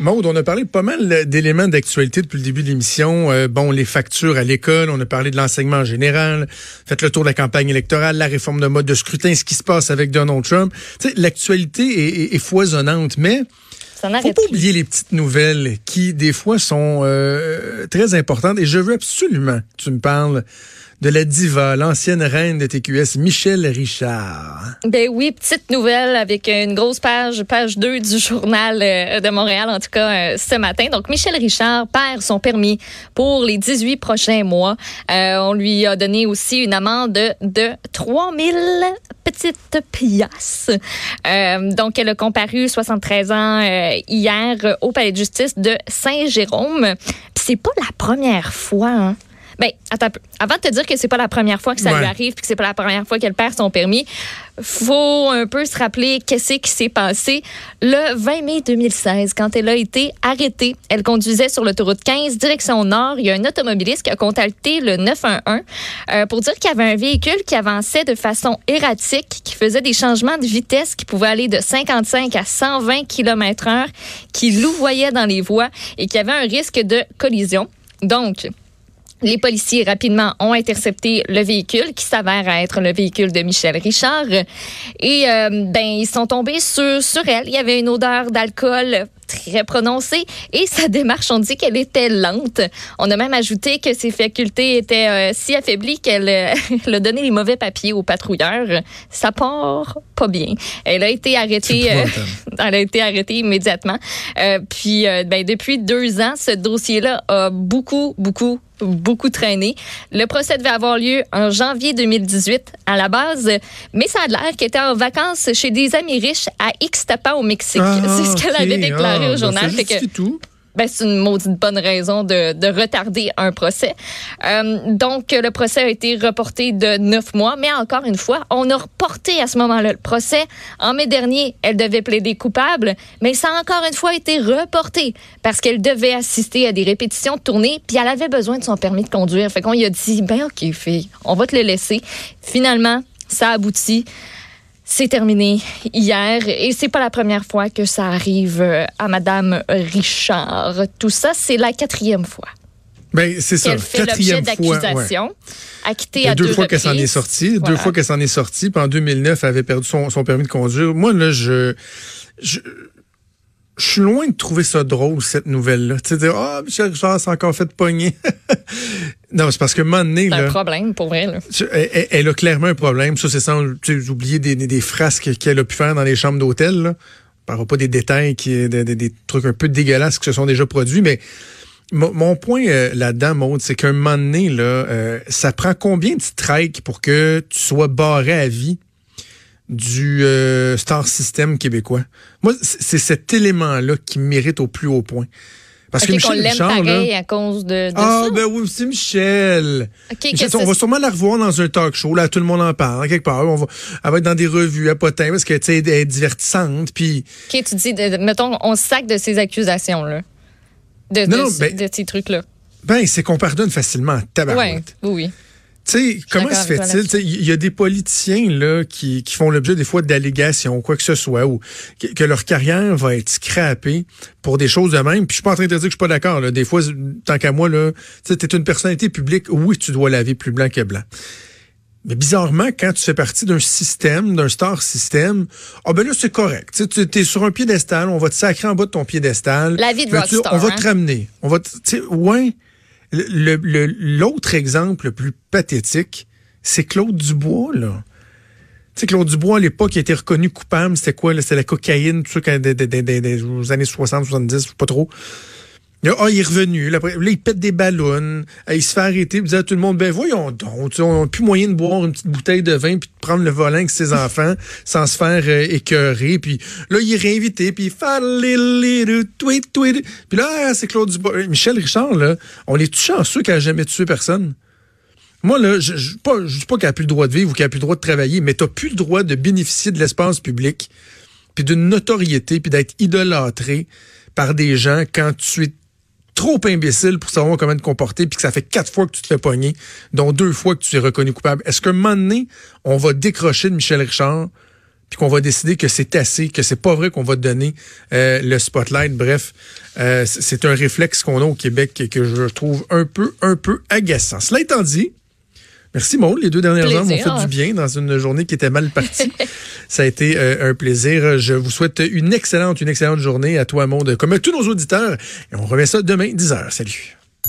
Maude, on a parlé pas mal d'éléments d'actualité depuis le début de l'émission. Euh, bon, les factures à l'école, on a parlé de l'enseignement en général, faites le tour de la campagne électorale, la réforme de mode de scrutin, ce qui se passe avec Donald Trump. L'actualité est, foisonnante, mais faut pas oublier les petites nouvelles qui, des fois, sont euh, très importantes. Et je veux absolument que tu me parles de la diva, l'ancienne reine de TQS, Michel Richard. Ben oui, petite nouvelle avec une grosse page, page 2 du journal euh, de Montréal, en tout cas euh, ce matin. Donc, Michel Richard perd son permis pour les 18 prochains mois. Euh, on lui a donné aussi une amende de, de 3000 petites piastres. donc, elle a comparu 73 ans hier au palais de justice de Saint-Jérôme. c'est pas la première fois, hein, ben, attends, avant de te dire que c'est pas la première fois que ça lui arrive puis que c'est pas la première fois qu'elle perd son permis, faut un peu se rappeler qu'est-ce qui s'est passé le 20 mai 2016 quand elle a été arrêtée. Elle conduisait sur l'autoroute 15 direction nord. Il y a un automobiliste qui a contacté le 911 euh, pour dire qu'il y avait un véhicule qui avançait de façon erratique, qui faisait des changements de vitesse qui pouvaient aller de 55 à 120 km/h, qui louvoyait dans les voies et qui avait un risque de collision. Donc, les policiers rapidement ont intercepté le véhicule qui s'avère être le véhicule de Michel Richard et euh, ben ils sont tombés sur sur elle. Il y avait une odeur d'alcool très prononcée et sa démarche on dit qu'elle était lente. On a même ajouté que ses facultés étaient euh, si affaiblies qu'elle euh, a donné les mauvais papiers au patrouilleur. Ça part pas bien. Elle a été arrêtée. elle a été arrêtée immédiatement. puis ben depuis deux ans, ce dossier-là a beaucoup beaucoup beaucoup traîné. Le procès devait avoir lieu en janvier 2018 à la base, mais ça a l'air qu'elle était en vacances chez des amis riches à Ixtapa au Mexique. Ah, c'est ce qu'elle avait déclaré au ah, ben, journal. c'est tout ben, c'est une maudite bonne raison de, de retarder un procès. Euh, donc, le procès a été reporté de neuf mois, mais encore une fois, on a reporté à ce moment-là le procès. En mai dernier, elle devait plaider coupable, mais ça a encore une fois été reporté parce qu'elle devait assister à des répétitions de tournée, puis elle avait besoin de son permis de conduire. Fait qu'on lui a dit, ben ok, fille, on va te le laisser. Finalement, ça aboutit. C'est terminé hier et c'est pas la première fois que ça arrive euh, à Madame Richard. Tout ça, c'est la quatrième fois. Ben, c'est ça. Elle fait l'objet d'accusations. Acquittée à deux, deux fois qu'elle s'en est sortie. Deux fois qu'elle s'en est sortie. Puis en 2009, elle avait perdu son, son permis de conduire. Moi, là, je, je, je suis loin de trouver ça drôle, cette nouvelle-là. Tu sais, dire, ah, oh, Michel Richard s'est encore fait pogner. non, c'est parce que un moment donné, C'est un problème, pour vrai, là. Elle, a clairement un problème. Ça, c'est sans oublier des, des, frasques qu'elle a pu faire dans les chambres d'hôtel, là. On parlera pas des détails, qui, des, des, trucs un peu dégueulasses qui se sont déjà produits, mais mon, point euh, là-dedans, Maud, c'est qu'un un moment donné, là, euh, ça prend combien de strikes pour que tu sois barré à vie du euh, Star System québécois? Moi, c'est cet élément-là qui mérite au plus haut point. Parce que Michel Richard, là, à cause de, ah, ben oui, c'est Michel. on va sûrement la revoir dans un talk show. Là, tout le monde en parle. Quelque part, on va, elle va être dans des revues à potin parce que tu sais, elle est divertissante. Puis. Ok, tu dis, mettons, on se sac de ces accusations là, de, de, ben de, ces trucs là. Ben, c'est qu'on pardonne facilement. Tabarouette. oui, oui. Sais, comment se fait-il? Il y a des politiciens là qui, qui font l'objet des fois d'allégations ou quoi que ce soit, ou que, leur carrière va être scrappée pour des choses de même. Puis je suis pas en train de dire que je suis pas d'accord. Des fois, tant qu'à moi, là, tu es une personnalité publique, oui, tu dois laver plus blanc que blanc. Mais bizarrement, quand tu fais partie d'un système, d'un star système, ah ben là, c'est correct. Tu es sur un piédestal, on va te sacrer en bas de ton piédestal. La vie de rockstar, On va hein? te ramener. On va te, ouais. L'autre exemple le plus pathétique, c'est Claude Dubois, là. Tu sais, Claude Dubois, à l'époque, il a été reconnu coupable. C'était quoi? C'était la cocaïne, tout ça, des, des, des, des, années 60, 70, pas trop. Ah, il est revenu. Là, il pète des ballons. Il se fait arrêter. Il dit à tout le monde, ben voyons donc, on n'a plus moyen de boire une petite bouteille de vin puis de prendre le volant avec ses enfants sans se faire euh, écœurer. Puis là, il est réinvité. Puis il fait tweet, tweet. Puis là, c'est Claude Dubois. Euh, Michel Richard, là, on est chanceux qu'il n'a jamais tué personne? Moi, là, je ne dis pas qu'il n'a plus le droit de vivre ou qu'il n'a plus le droit de travailler, mais tu n'as plus le droit de bénéficier de l'espace public, puis d'une notoriété, puis d'être idolâtré par des gens quand tu es trop imbécile pour savoir comment te comporter, puis que ça fait quatre fois que tu te fais pogner, dont deux fois que tu es reconnu coupable. Est-ce qu'un moment donné, on va décrocher de Michel Richard, puis qu'on va décider que c'est assez, que c'est pas vrai qu'on va te donner euh, le spotlight? Bref, euh, c'est un réflexe qu'on a au Québec que je trouve un peu, un peu agaçant. Cela étant dit, Merci Maud. Les deux dernières heures m'ont fait du bien dans une journée qui était mal partie. Ça a été euh, un plaisir. Je vous souhaite une excellente, une excellente journée à toi Maud, comme à tous nos auditeurs. Et on remet ça demain, 10h. Salut.